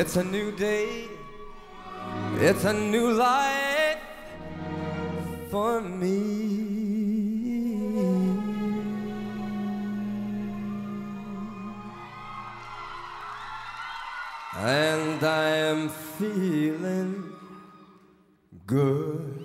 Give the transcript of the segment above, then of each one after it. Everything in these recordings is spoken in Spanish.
It's a new day. It's a new life for me. And I am feeling good.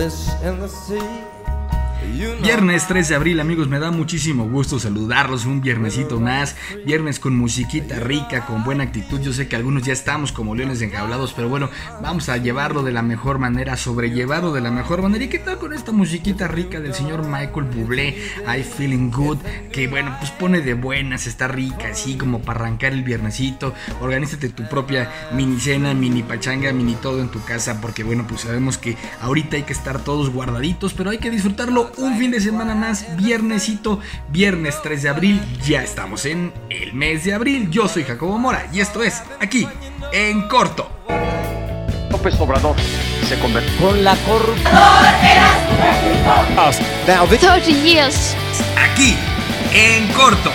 Fish in the sea. Viernes 3 de abril, amigos, me da muchísimo gusto saludarlos. Un viernesito más. Viernes con musiquita rica, con buena actitud. Yo sé que algunos ya estamos como leones enjaulados, pero bueno, vamos a llevarlo de la mejor manera, sobrellevarlo de la mejor manera. ¿Y qué tal con esta musiquita rica del señor Michael Bublé? I Feeling Good, que bueno, pues pone de buenas, está rica, así como para arrancar el viernesito. Organízate tu propia mini cena, mini pachanga, mini todo en tu casa, porque bueno, pues sabemos que ahorita hay que estar todos guardaditos, pero hay que disfrutarlo un fin de semana más, viernesito, viernes 3 de abril, ya estamos en el mes de abril. Yo soy Jacobo Mora y esto es aquí, en corto. López Obrador se convirtió Con la corrupción. Now this 30 years. aquí, en corto.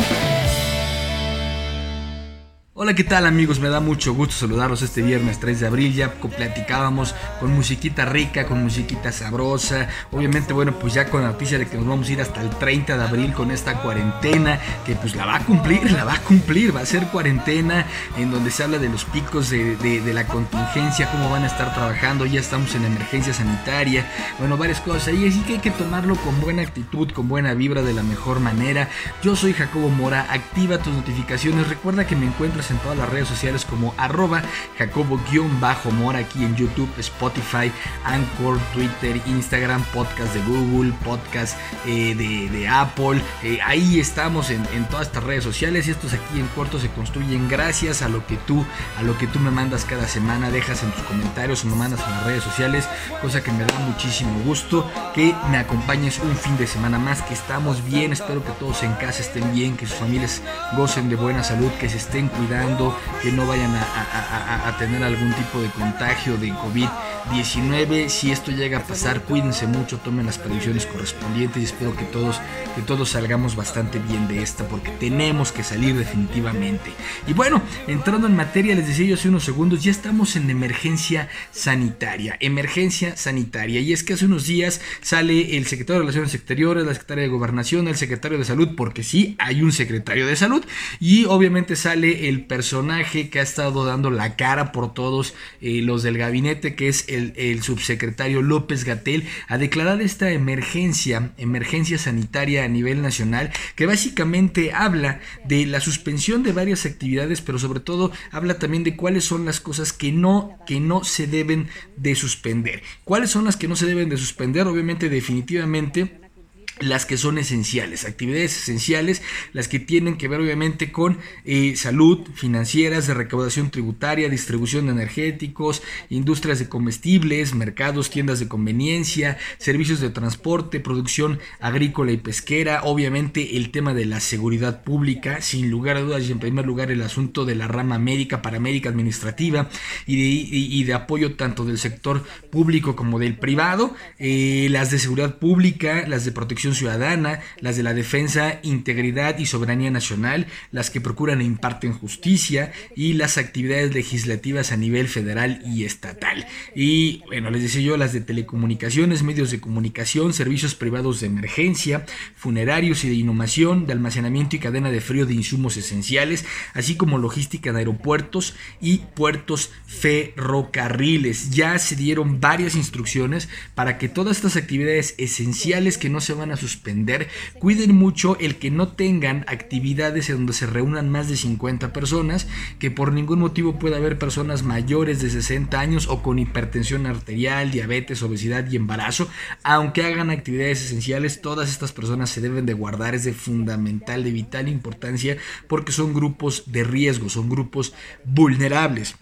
Hola, ¿qué tal amigos? Me da mucho gusto saludarlos este viernes 3 de abril. Ya platicábamos con musiquita rica, con musiquita sabrosa. Obviamente, bueno, pues ya con la noticia de que nos vamos a ir hasta el 30 de abril con esta cuarentena, que pues la va a cumplir, la va a cumplir. Va a ser cuarentena en donde se habla de los picos de la contingencia, cómo van a estar trabajando. Ya estamos en emergencia sanitaria. Bueno, varias cosas ahí. Así que hay que tomarlo con buena actitud, con buena vibra, de la mejor manera. Yo soy Jacobo Mora. Activa tus notificaciones. Recuerda que me encuentras en todas las redes sociales como arroba Jacobo-Mora aquí en YouTube, Spotify, Anchor, Twitter, Instagram, podcast de Google, podcast eh, de, Apple. Eh, ahí estamos en, en todas estas redes sociales y estos aquí en corto se construyen gracias a lo que tú, a lo que tú me mandas cada semana, dejas en tus comentarios o me mandas en las redes sociales, cosa que me da muchísimo gusto que me acompañes un fin de semana más, que estamos bien, espero que todos en casa estén bien, que sus familias gocen de buena salud, que se estén cuidando, que no vayan a tener algún tipo de contagio de COVID-19. Si esto llega a pasar, cuídense mucho, tomen las previsiones correspondientes y espero que todos, que todos salgamos bastante bien de esta, porque tenemos que salir definitivamente. Y bueno, entrando en materia, les decía yo hace unos segundos, ya estamos en emergencia sanitaria, emergencia sanitaria. Y es que hace unos días sale el secretario de Relaciones Exteriores, la secretaria de Gobernación, el secretario de Salud, porque sí, hay un secretario de Salud. Y obviamente sale el personaje que ha estado dando la cara por todos eh, los del gabinete, que es el, subsecretario López Gatel, a declarar esta emergencia, emergencia sanitaria a nivel nacional, que básicamente habla de la suspensión de varias actividades, pero sobre todo habla también de cuáles son las cosas que no, que no se deben de suspender. ¿Cuáles son las que no se deben de suspender? Obviamente, definitivamente las que son esenciales, actividades esenciales, las que tienen que ver obviamente con eh, salud, financieras, de recaudación tributaria, distribución de energéticos, industrias de comestibles, mercados, tiendas de conveniencia, servicios de transporte, producción agrícola y pesquera, obviamente el tema de la seguridad pública, sin lugar a dudas y en primer lugar el asunto de la rama médica, paramédica, administrativa y de, y- de apoyo tanto del sector público como del privado, eh, las de seguridad pública, las de protección ciudadana, las de la defensa, integridad y soberanía nacional, las que procuran e imparten justicia y las actividades legislativas a nivel federal y estatal. Y bueno, les decía yo, las de telecomunicaciones, medios de comunicación, servicios privados de emergencia, funerarios y de inhumación, de almacenamiento y cadena de frío de insumos esenciales, así como logística de aeropuertos y puertos ferrocarriles. Ya se dieron varias instrucciones para que todas estas actividades esenciales que no se van a suspender, cuiden mucho el que no tengan actividades en donde se reúnan más de 50 personas, que por ningún motivo pueda haber personas mayores de 60 años o con hipertensión arterial, diabetes, obesidad y embarazo, aunque hagan actividades esenciales, todas estas personas se deben de guardar, es de fundamental, de vital importancia, porque son grupos de riesgo, son grupos vulnerables.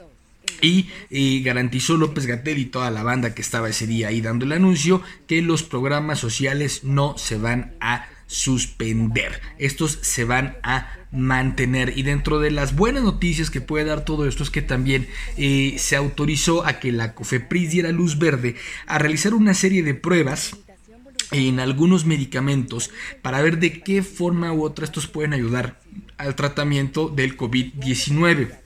Y garantizó López Gatel y toda la banda que estaba ese día ahí dando el anuncio que los programas sociales no se van a suspender. Estos se van a mantener. Y dentro de las buenas noticias que puede dar todo esto es que también eh, se autorizó a que la COFEPRIS diera luz verde a realizar una serie de pruebas en algunos medicamentos para ver de qué forma u otra estos pueden ayudar al tratamiento del COVID-19.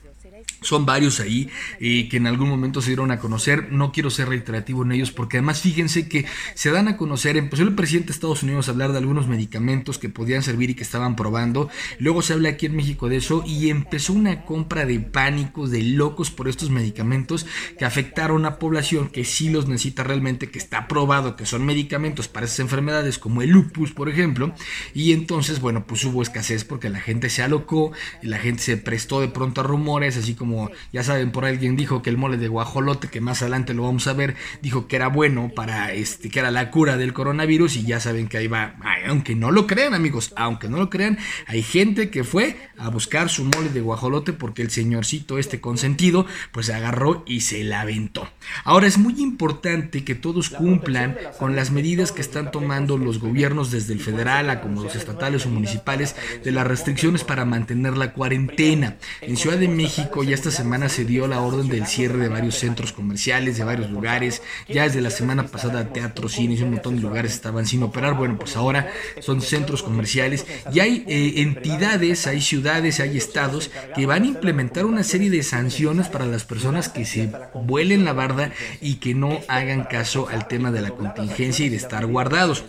Son varios ahí eh, que en algún momento se dieron a conocer. No quiero ser reiterativo en ellos porque además fíjense que se dan a conocer. Empezó el presidente de Estados Unidos a hablar de algunos medicamentos que podían servir y que estaban probando. Luego se habla aquí en México de eso y empezó una compra de pánicos, de locos por estos medicamentos que afectaron a población que sí los necesita realmente, que está probado que son medicamentos para esas enfermedades como el lupus, por ejemplo. Y entonces, bueno, pues hubo escasez porque la gente se alocó, y la gente se prestó de pronto a rumores, así como como ya saben, por alguien dijo que el mole de guajolote, que más adelante lo vamos a ver, dijo que era bueno para este, que era la cura del coronavirus y ya saben que ahí va, aunque no lo crean amigos, aunque no lo crean, hay gente que fue a buscar su mole de guajolote porque el señorcito este consentido pues se agarró y se la aventó. Ahora es muy importante que todos cumplan con las medidas que están tomando los gobiernos desde el federal a como los estatales o municipales de las restricciones para mantener la cuarentena. En Ciudad de México ya esta semana se dio la orden del cierre de varios centros comerciales, de varios lugares. Ya desde la semana pasada teatros, cines y un montón de lugares estaban sin operar. Bueno, pues ahora son centros comerciales y hay eh, entidades, hay ciudades, hay estados que van a implementar una serie de sanciones para las personas que se vuelen la barda y que no hagan caso al tema de la contingencia y de estar guardados.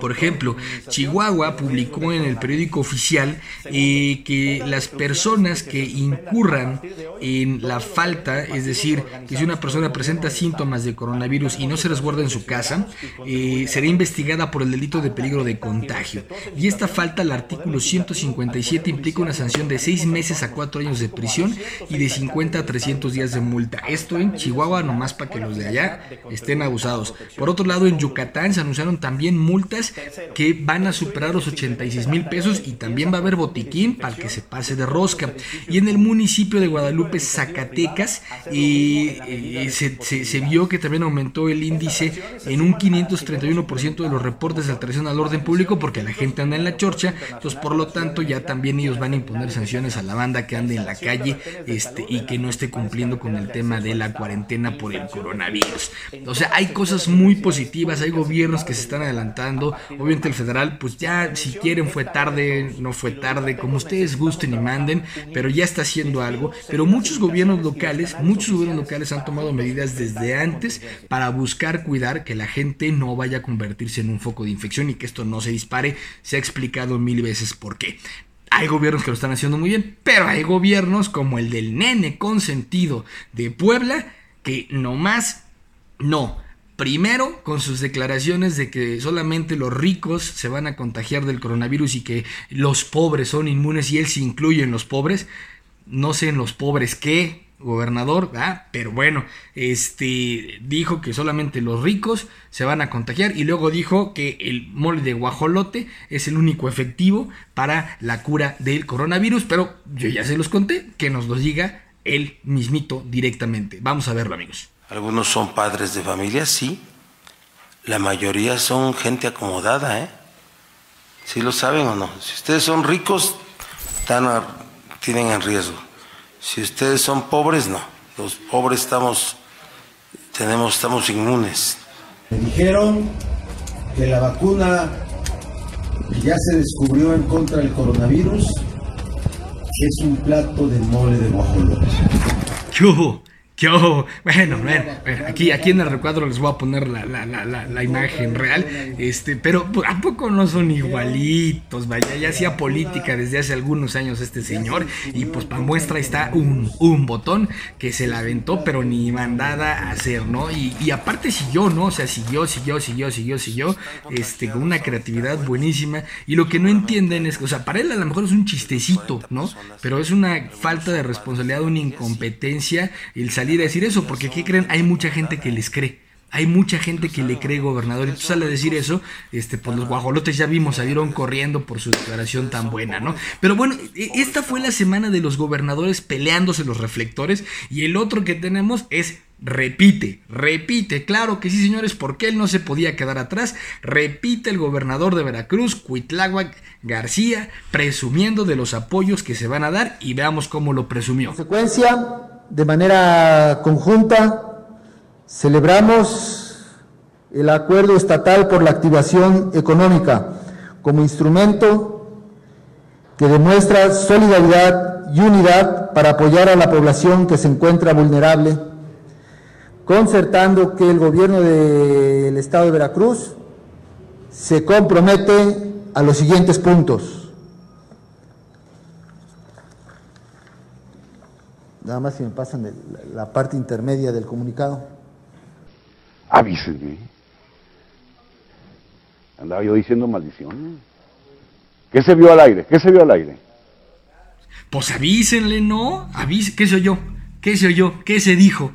Por ejemplo, Chihuahua publicó en el periódico oficial eh, que las personas que incurran en la falta, es decir, que si una persona presenta síntomas de coronavirus y no se resguarda en su casa, eh, será investigada por el delito de peligro de contagio. Y esta falta, el artículo 157, implica una sanción de 6 meses a 4 años de prisión y de 50 a 300 días de multa. Esto en Chihuahua, nomás para que los de allá estén abusados. Por otro lado, en Yucatán se anunciaron también multas que van a superar los 86 mil pesos y también va a haber botiquín para que se pase de rosca. Y en el municipio de Guadalupe, Zacatecas, eh, eh, se, vio que también aumentó el índice en un 531% de los reportes de alteración al orden público porque la gente anda en la chorcha, entonces por lo tanto ya también ellos van a imponer sanciones a la banda que ande en la calle este, y que no esté cumpliendo con el tema de la cuarentena por el coronavirus. O sea, hay cosas muy positivas, hay gobiernos que se están adelantando, Obviamente el federal, pues ya si quieren fue tarde, no fue tarde, como ustedes gusten y manden, pero ya está haciendo algo. Pero muchos gobiernos locales, muchos gobiernos locales han tomado medidas desde antes para buscar cuidar que la gente no vaya a convertirse en un foco de infección y que esto no se dispare. Se ha explicado mil veces por qué. Hay gobiernos que lo están haciendo muy bien, pero hay gobiernos como el del nene consentido de Puebla que nomás no Primero, con sus declaraciones de que solamente los ricos se van a contagiar del coronavirus y que los pobres son inmunes y él se incluye en los pobres. No sé en los pobres qué, gobernador, pero bueno, este dijo que solamente los ricos se van a contagiar y luego dijo que el mole de guajolote es el único efectivo para la cura del coronavirus, pero yo ya se los conté, que nos lo diga él mismito directamente. Vamos a verlo, amigos. Algunos son padres de familia, sí. La mayoría son gente acomodada, ¿eh? ¿Sí lo saben o no? Si ustedes son ricos, están tienen en riesgo. Si ustedes son pobres, no. Los pobres estamos, tenemos, estamos inmunes. Me dijeron que la vacuna que ya se descubrió en contra del coronavirus es un plato de mole de guajolote. ¿Qué yo, bueno, bueno, aquí, aquí en el recuadro les voy a poner la, la, la, la, imagen real, este, pero ¿a poco no son igualitos? Vaya, ya hacía política desde hace algunos años este señor, y pues para muestra está un, un botón que se la aventó, pero ni mandada a hacer, ¿no? Y, y aparte siguió, ¿no? O sea, siguió, siguió, siguió, siguió, siguió, este, con una creatividad buenísima, y lo que no entienden es que, o sea, para él a lo mejor es un chistecito, ¿no? Pero es una falta de responsabilidad, una incompetencia, el salir a decir eso, porque ¿qué creen? Hay mucha gente que les cree. hay mucha gente que le cree gobernador y tú sale a decir eso, este, pues los guajolotes ya vimos, salieron corriendo por su declaración tan buena, ¿no? Pero bueno, e, esta fue la semana de los gobernadores peleándose los reflectores y el otro que tenemos es Repite, repite, claro que sí señores, porque él no se podía quedar atrás. Repite el gobernador de Veracruz, Cuitláhuac García, presumiendo de los apoyos que se van a dar y veamos cómo lo presumió. En consecuencia, de manera conjunta, celebramos el acuerdo estatal por la activación económica como instrumento que demuestra solidaridad y unidad para apoyar a la población que se encuentra vulnerable concertando que el gobierno del estado de Veracruz se compromete a los siguientes puntos. Nada más si me pasan la parte intermedia del comunicado. Avísenme. Andaba yo diciendo maldiciones. ¿Qué se vio al aire? ¿Qué se vio al aire? Pues avísenle, ¿no? ¿Qué soy yo? ¿Qué soy yo? ¿Qué se dijo?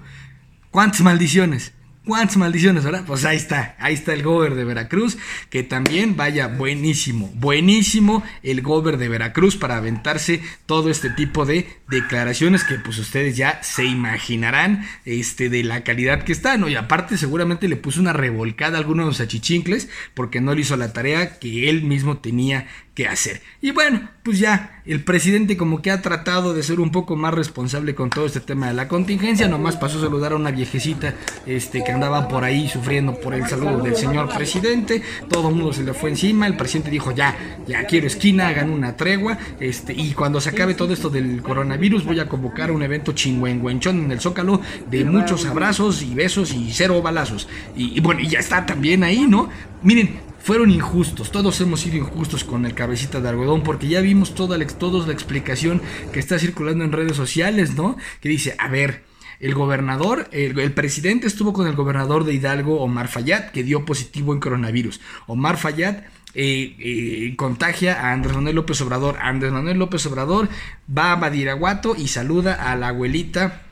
¿Cuántas maldiciones? ¿Cuántas maldiciones, verdad? Pues ahí está, ahí está el gober de Veracruz, que también vaya buenísimo, buenísimo el gober de Veracruz para aventarse todo este tipo de declaraciones que pues ustedes ya se imaginarán este, de la calidad que está, ¿no? Y aparte seguramente le puso una revolcada a algunos de los achichincles porque no le hizo la tarea que él mismo tenía hacer. Y bueno, pues ya el presidente como que ha tratado de ser un poco más responsable con todo este tema de la contingencia, nomás pasó a saludar a una viejecita este, que andaba por ahí sufriendo por el saludo del señor presidente, todo el mundo se le fue encima, el presidente dijo ya, ya quiero esquina, hagan una tregua, este, y cuando se acabe todo esto del coronavirus voy a convocar un evento chingüengüenchón en el Zócalo de muchos abrazos y besos y cero balazos. Y, y bueno, y ya está también ahí, ¿no? Miren, fueron injustos, todos hemos sido injustos con el cabecita de algodón porque ya vimos toda la, toda la explicación que está circulando en redes sociales, ¿no? Que dice, a ver, el gobernador, el, presidente estuvo con el gobernador de Hidalgo, Omar Fayad, que dio positivo en coronavirus. Omar Fayad eh, eh, contagia a Andrés Manuel López Obrador. Andrés Manuel López Obrador va a Badiraguato y saluda a la abuelita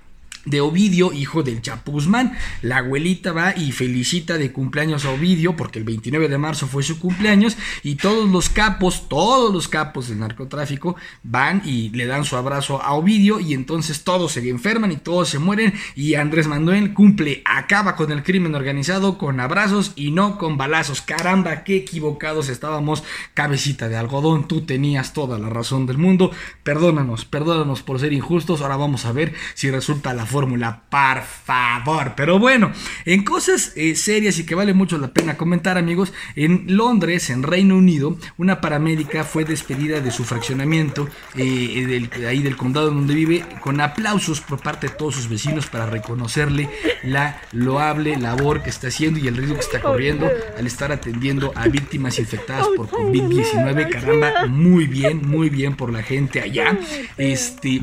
de Ovidio, hijo del Chapuzmán. La abuelita va y felicita de cumpleaños a Ovidio, porque el 29 de marzo fue su cumpleaños, y todos los capos, todos los capos del narcotráfico van y le dan su abrazo a Ovidio, y entonces todos se enferman y todos se mueren, y Andrés Manuel cumple, acaba con el crimen organizado con abrazos y no con balazos. Caramba, qué equivocados estábamos, cabecita de algodón, tú tenías toda la razón del mundo. Perdónanos, perdónanos por ser injustos, ahora vamos a ver si resulta la fórmula, por favor. Pero bueno, en cosas eh, serias y que vale mucho la pena comentar, amigos, en Londres, en Reino Unido, una paramédica fue despedida de su fraccionamiento, eh, del, ahí del condado donde vive, con aplausos por parte de todos sus vecinos para reconocerle la loable labor que está haciendo y el riesgo que está corriendo al estar atendiendo a víctimas infectadas por COVID-19. Caramba, muy bien, muy bien por la gente allá. Este.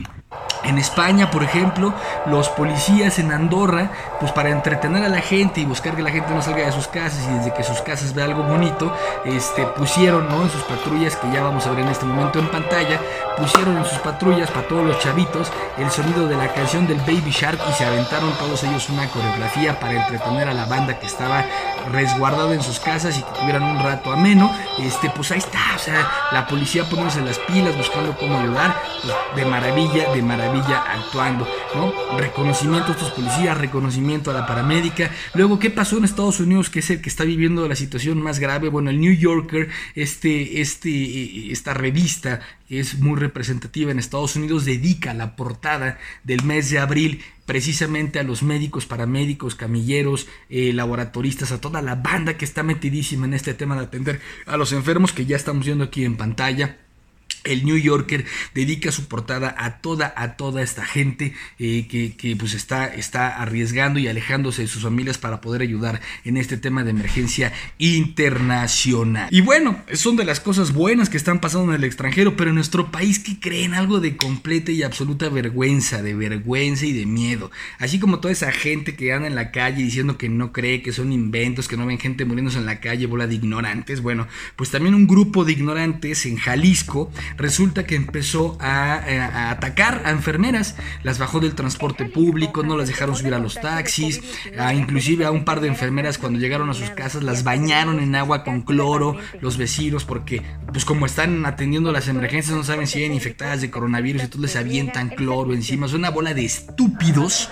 En España, por ejemplo, los policías en Andorra, pues para entretener a la gente y buscar que la gente no salga de sus casas y desde que sus casas vea algo bonito, este, pusieron ¿no? en sus patrullas, que ya vamos a ver en este momento en pantalla, pusieron en sus patrullas para todos los chavitos el sonido de la canción del Baby Shark y se aventaron todos ellos una coreografía para entretener a la banda que estaba resguardada en sus casas y que tuvieran un rato ameno. Este, pues ahí está, o sea, la policía poniéndose las pilas, buscando cómo ayudar, pues de maravilla, de maravilla actuando, ¿no? Reconocimiento a estos policías, reconocimiento a la paramédica. Luego, ¿qué pasó en Estados Unidos? Que es el que está viviendo la situación más grave. Bueno, el New Yorker, este, este, esta revista es muy representativa en Estados Unidos, dedica la portada del mes de abril precisamente a los médicos, paramédicos, camilleros, eh, laboratoristas, a toda la banda que está metidísima en este tema de atender a los enfermos que ya estamos viendo aquí en pantalla el New Yorker dedica su portada a toda, a toda esta gente eh, que, pues está, está arriesgando y alejándose de sus familias para poder ayudar en este tema de emergencia internacional. Y bueno, son de las cosas buenas que están pasando en el extranjero, pero en nuestro país que creen algo de completa y absoluta vergüenza, de vergüenza y de miedo. Así como toda esa gente que anda en la calle diciendo que no cree, que son inventos, que no ven gente muriéndose en la calle, bola de ignorantes. Bueno, pues también un grupo de ignorantes en Jalisco resulta que empezó a, eh, a atacar a enfermeras, las bajó del transporte público, no las dejaron subir a los taxis, inclusive a un par de enfermeras cuando llegaron a sus casas las bañaron en agua con cloro, los vecinos, porque pues como están atendiendo las emergencias no saben si vienen infectadas de coronavirus, entonces les avientan cloro encima, es una bola de estúpidos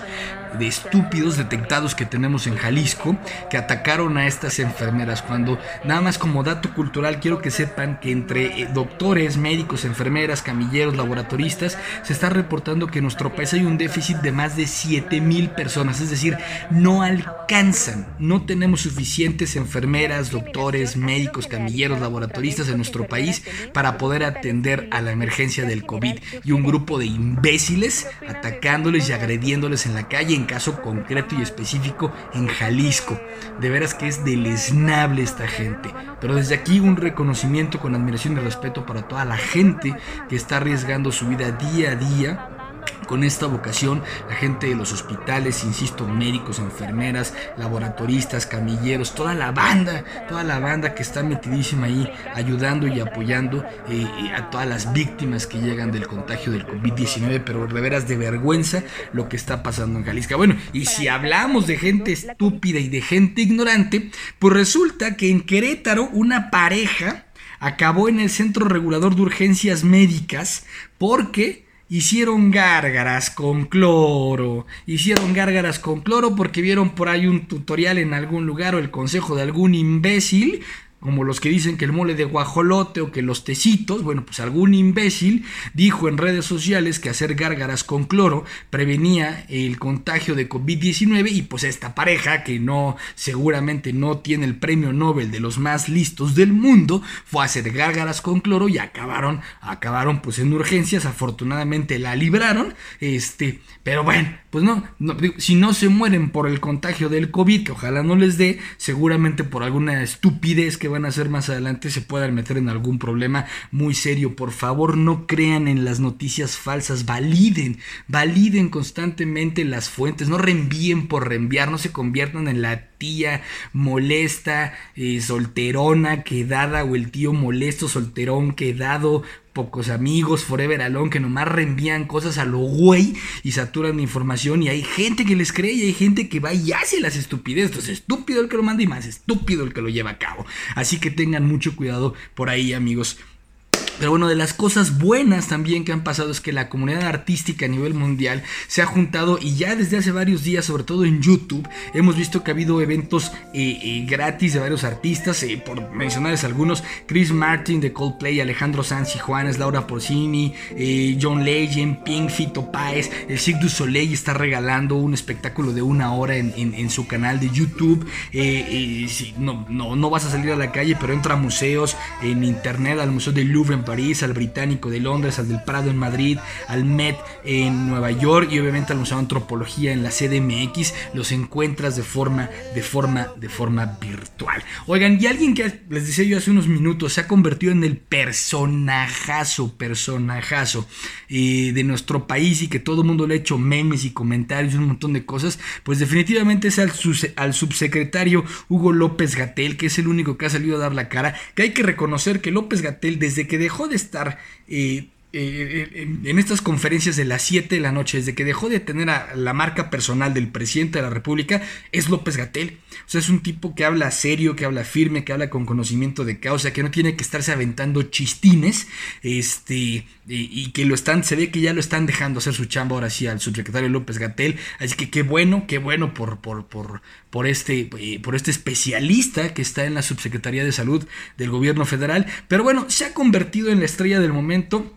de estúpidos detectados que tenemos en Jalisco que atacaron a estas enfermeras. Cuando, nada más como dato cultural, quiero que sepan que entre eh, doctores, médicos, enfermeras, camilleros, laboratoristas, se está reportando que en nuestro país hay un déficit de más de 7 mil personas. Es decir, no alcanzan, no tenemos suficientes enfermeras, doctores, médicos, camilleros, laboratoristas en nuestro país para poder atender a la emergencia del COVID. Y un grupo de imbéciles atacándoles y agrediéndoles en la calle caso concreto y específico en Jalisco. De veras que es deleznable esta gente. Pero desde aquí un reconocimiento con admiración y respeto para toda la gente que está arriesgando su vida día a día con esta vocación, la gente de los hospitales, insisto, médicos, enfermeras, laboratoristas, camilleros, toda la banda, toda la banda que está metidísima ahí ayudando y apoyando eh, a todas las víctimas que llegan del contagio del COVID-19, pero de veras de vergüenza lo que está pasando en Jalisco. Bueno, y si hablamos de gente estúpida y de gente ignorante, pues resulta que en Querétaro una pareja acabó en el Centro Regulador de Urgencias Médicas porque Hicieron gárgaras con cloro. Hicieron gárgaras con cloro porque vieron por ahí un tutorial en algún lugar o el consejo de algún imbécil como los que dicen que el mole de guajolote o que los tecitos, bueno, pues algún imbécil dijo en redes sociales que hacer gárgaras con cloro prevenía el contagio de COVID-19 y pues esta pareja que no seguramente no tiene el premio Nobel de los más listos del mundo fue a hacer gárgaras con cloro y acabaron acabaron pues en urgencias, afortunadamente la libraron, este, pero bueno, pues no, si no se mueren por el contagio del COVID, que ojalá no les dé, seguramente por alguna estupidez que van a hacer más adelante se puedan meter en algún problema muy serio. Por favor, no crean en las noticias falsas, validen, validen constantemente las fuentes, no reenvíen por reenviar, no se conviertan en la molesta, eh, solterona, quedada, o el tío molesto, solterón, quedado, pocos amigos, Forever Alone, que nomás reenvían cosas a lo güey y saturan de información. Y hay gente que les cree y hay gente que va y hace las estupideces. Estúpido el que lo manda y más estúpido el que lo lleva a cabo. Así que tengan mucho cuidado por ahí, amigos. Pero bueno, de las cosas buenas también que han pasado es que la comunidad artística a nivel mundial se ha juntado y ya desde hace varios días, sobre todo en YouTube, hemos visto que ha habido eventos eh, eh, gratis de varios artistas, eh, por mencionarles algunos, Chris Martin de Coldplay, Alejandro Sanz y Juanes, Laura Porcini, John Legend, Pink, Fito Páez, el Cirque du Soleil está regalando un espectáculo de una hora en, su canal de YouTube. No, no, no vas a salir a la calle, pero entra a museos, en internet, al Museo del Louvre en París, al Británico de Londres, al del Prado en Madrid, al Met en Nueva York y obviamente al Museo de Antropología en la CDMX, los encuentras de forma, de forma, de forma virtual. Oigan, y alguien que les decía yo hace unos minutos se ha convertido en el personajazo, personajazo eh, de nuestro país y que todo el mundo le ha hecho memes y comentarios y un montón de cosas, pues definitivamente es al, al subsecretario Hugo López Gatel, que es el único que ha salido a dar la cara, que hay que reconocer que López Gatel desde que dejó dejó de estar eh, eh, en estas conferencias de las 7 de la noche, desde que dejó de tener a la marca personal del presidente de la República, es López Gatel. O sea, es un tipo que habla serio, que habla firme, que habla con conocimiento de causa, que no tiene que estarse aventando chistines, este, y, que lo están, se ve que ya lo están dejando hacer su chamba ahora sí al subsecretario López Gatel. Así que qué bueno, qué bueno por, por, por, por este, eh, por este especialista que está en la subsecretaría de salud del gobierno federal. Pero bueno, se ha convertido en la estrella del momento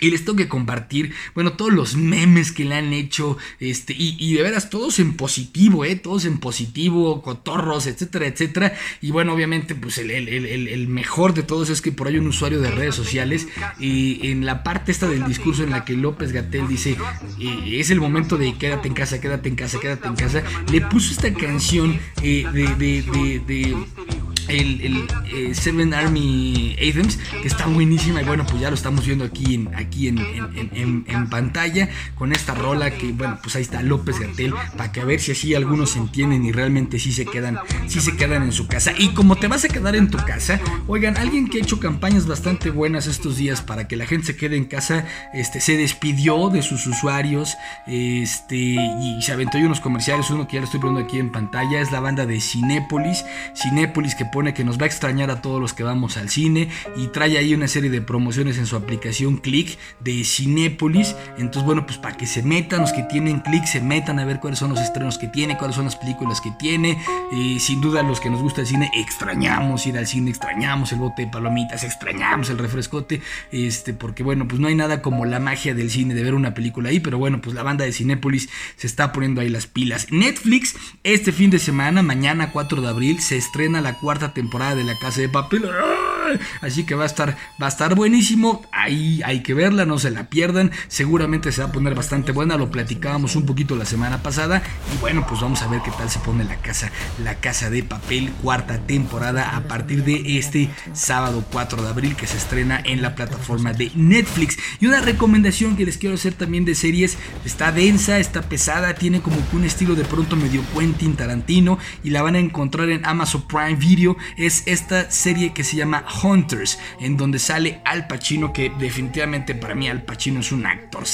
y les tengo que compartir, bueno, todos los memes que le han hecho, este, y, de veras, todos en positivo, ¿eh? Todos en positivo, cotorros, etcétera, etcétera. Y bueno, obviamente, pues el, mejor de todos es que por ahí un usuario de redes sociales, y en la parte esta del discurso en la que López Gatel dice, eh, es el momento de quédate en casa, quédate en casa, quédate en casa, le puso esta canción eh, de el, el eh, Seven Army Anthems, que está buenísima y bueno, pues ya lo estamos viendo aquí en, aquí en, en- pantalla con esta rola que bueno, pues ahí está López Gatel para que a ver si así algunos se entienden y realmente sí se quedan, sí se quedan en su casa. Y como te vas a quedar en tu casa, oigan, alguien que ha hecho campañas bastante buenas estos días para que la gente se quede en casa, este se despidió de sus usuarios, este y se aventó ahí unos comerciales, uno que ya lo estoy poniendo aquí en pantalla, es la banda de Cinépolis, Cinépolis que pone que nos va a extrañar a todos los que vamos al cine y trae ahí una serie de promociones en su aplicación Click de Cinépolis. Entonces, bueno, pues para que se metan, los que tienen Click se metan a ver cuáles son los estrenos que tiene, cuáles son las películas que tiene. Sin duda, los que nos gusta el cine, extrañamos ir al cine, extrañamos el bote de palomitas, extrañamos el refrescote, este, porque bueno, pues no hay nada como la magia del cine de ver una película ahí, pero bueno, pues la banda de Cinépolis se está poniendo ahí las pilas. Netflix, este fin de semana, mañana 4 de abril, se estrena la cuarta temporada de La Casa de Papel. Así que va a estar, va a estar buenísimo. Ahí hay que verla, no se la pierdan. Seguramente se va a poner bastante buena. Lo platicábamos un poquito la semana pasada. Y bueno, pues vamos a ver qué tal se pone la casa, la casa de papel, cuarta temporada a partir de este sábado 4 de abril que se estrena en la plataforma de Netflix. Y una recomendación que les quiero hacer también de series. Está densa, está pesada, tiene como un estilo de pronto medio Quentin Tarantino y la van a encontrar en Amazon Prime Video. Es esta serie que se llama Hunters, en donde sale Al Pacino, que definitivamente para mí Al Pacino es un actor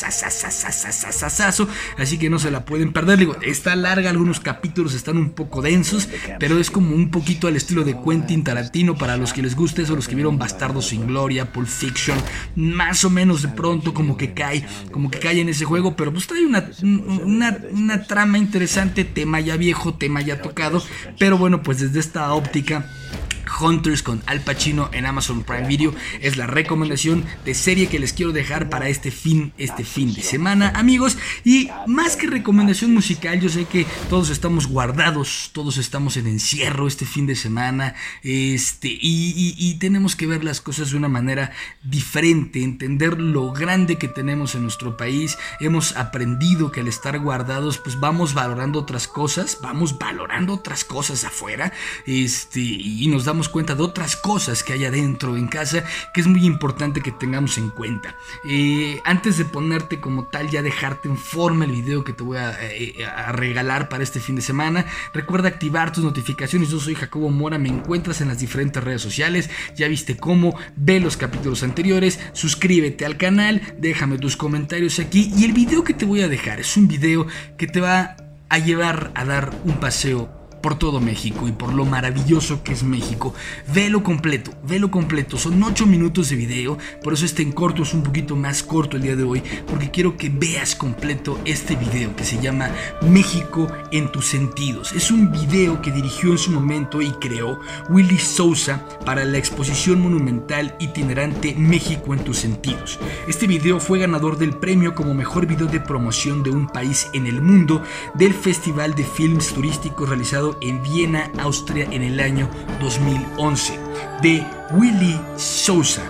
así que no se la pueden perder. Digo, está larga, algunos capítulos están un poco densos, pero es como un poquito al estilo de Quentin Tarantino para los que les guste eso, los que vieron Bastardos sin Gloria, Pulp Fiction, más o menos de pronto como que cae, como que cae en ese juego, pero pues trae una, una, una trama interesante, tema ya viejo, tema ya tocado, pero bueno, pues desde esta óptica Yeah. Hunters con Al Pacino en Amazon Prime Video es la recomendación de serie que les quiero dejar para este fin, este fin de semana, amigos. Y más que recomendación musical, yo sé que todos estamos guardados, todos estamos en encierro este fin de semana, este, y, tenemos que ver las cosas de una manera diferente, entender lo grande que tenemos en nuestro país. Hemos aprendido que al estar guardados, pues vamos valorando otras cosas, vamos valorando otras cosas afuera, este, y nos damos cuenta de otras cosas que hay adentro en casa, que es muy importante que tengamos en cuenta. Eh, antes de ponerte como tal, ya dejarte en forma el video que te voy a, eh, a regalar para este fin de semana, recuerda activar tus notificaciones. Yo soy Jacobo Mora, me encuentras en las diferentes redes sociales. Ya viste cómo, ve los capítulos anteriores, suscríbete al canal, déjame tus comentarios aquí. Y el video que te voy a dejar es un video que te va a llevar a dar un paseo por todo México y por lo maravilloso que es México. Velo completo, velo completo. Son 8 minutos de video, por eso este en corto es un poquito más corto el día de hoy, porque quiero que veas completo este video que se llama México en tus sentidos. Es un video que dirigió en su momento y creó Willy Sousa para la exposición monumental itinerante México en tus sentidos. Este video fue ganador del premio como mejor video de promoción de un país en el mundo del Festival de Films Turísticos realizado en Viena, Austria en el año 2011 de Willy Sousa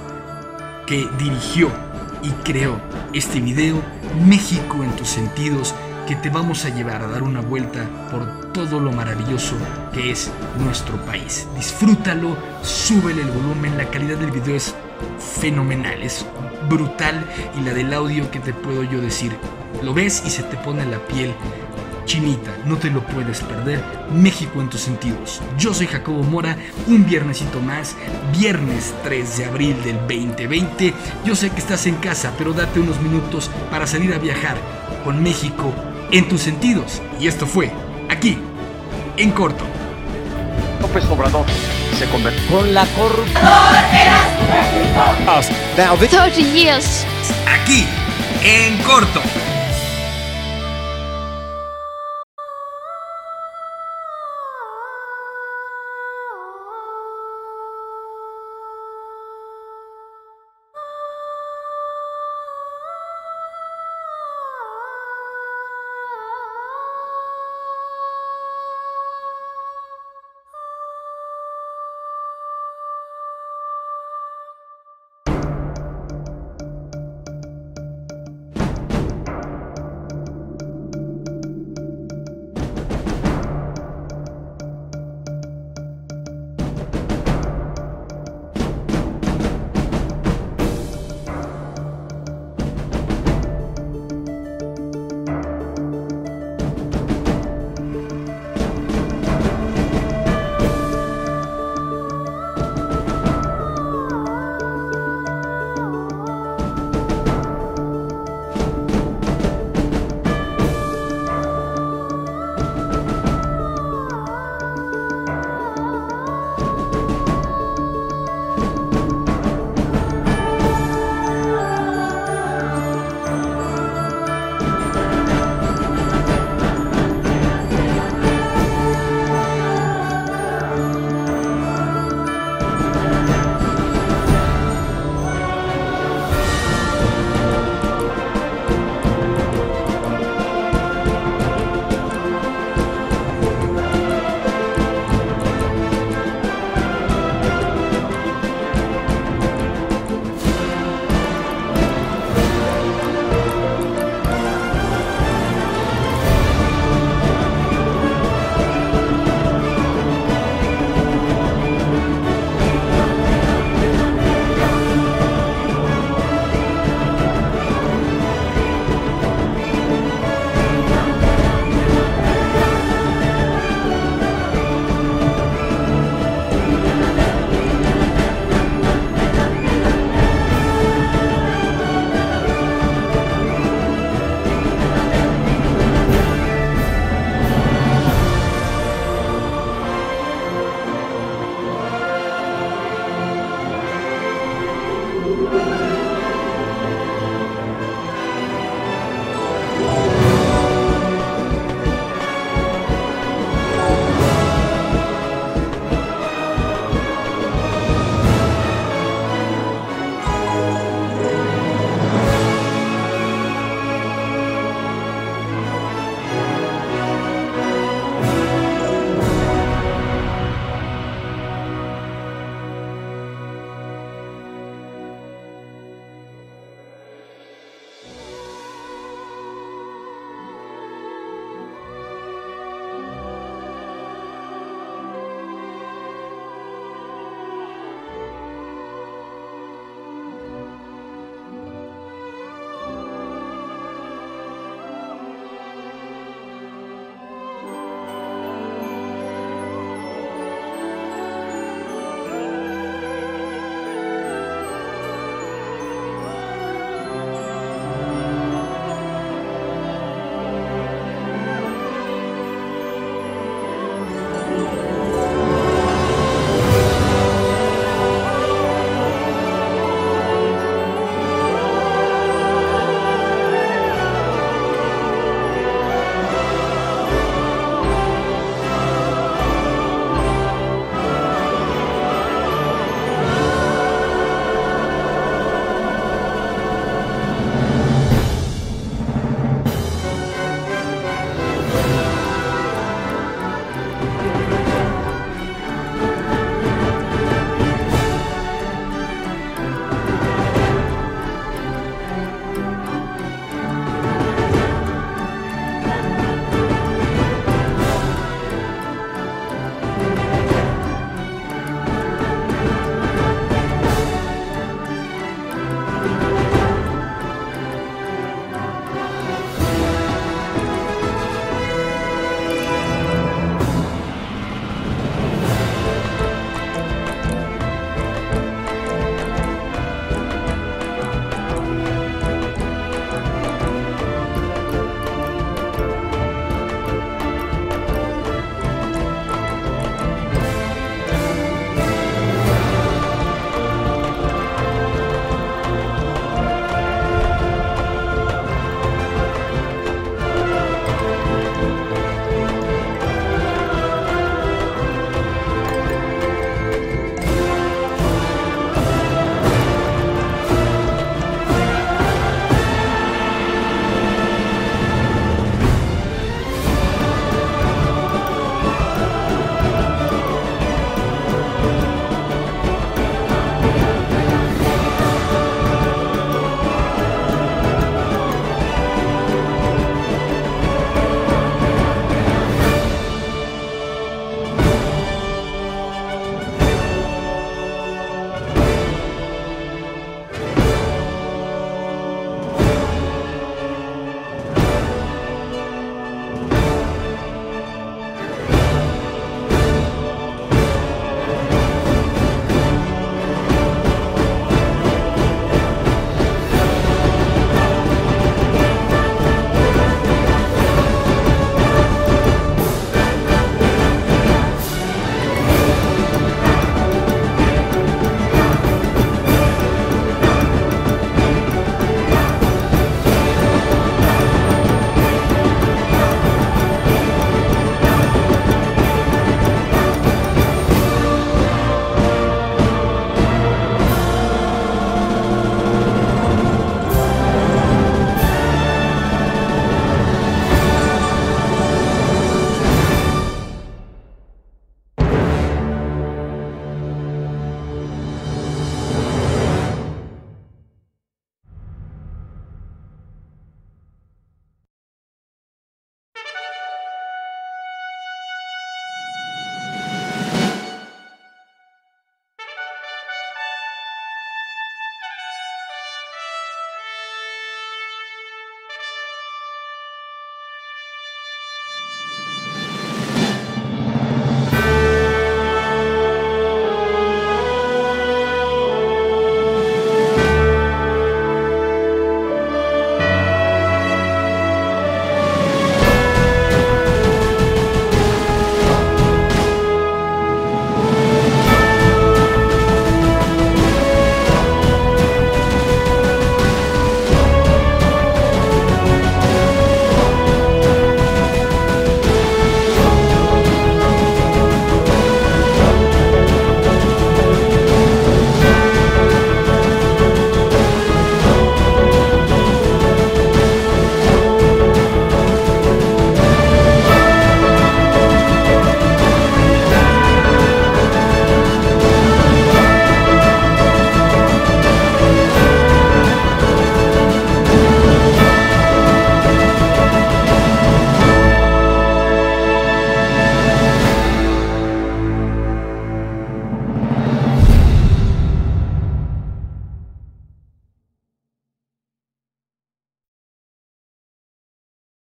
que dirigió y creó este video México en tus sentidos que te vamos a llevar a dar una vuelta por todo lo maravilloso que es nuestro país. Disfrútalo, súbele el volumen, la calidad del video es fenomenal, es brutal y la del audio que te puedo yo decir. Lo ves y se te pone la piel chinita, no te lo puedes perder. México en tus sentidos. Yo soy Jacobo Mora, un viernesito más, viernes 3 de abril del 2020. Yo sé que estás en casa, pero date unos minutos para salir a viajar con México en tus sentidos. Y esto fue aquí, en corto. López Obrador se convirtió. Con la corrupción. Now, this 30 years. Aquí, en corto.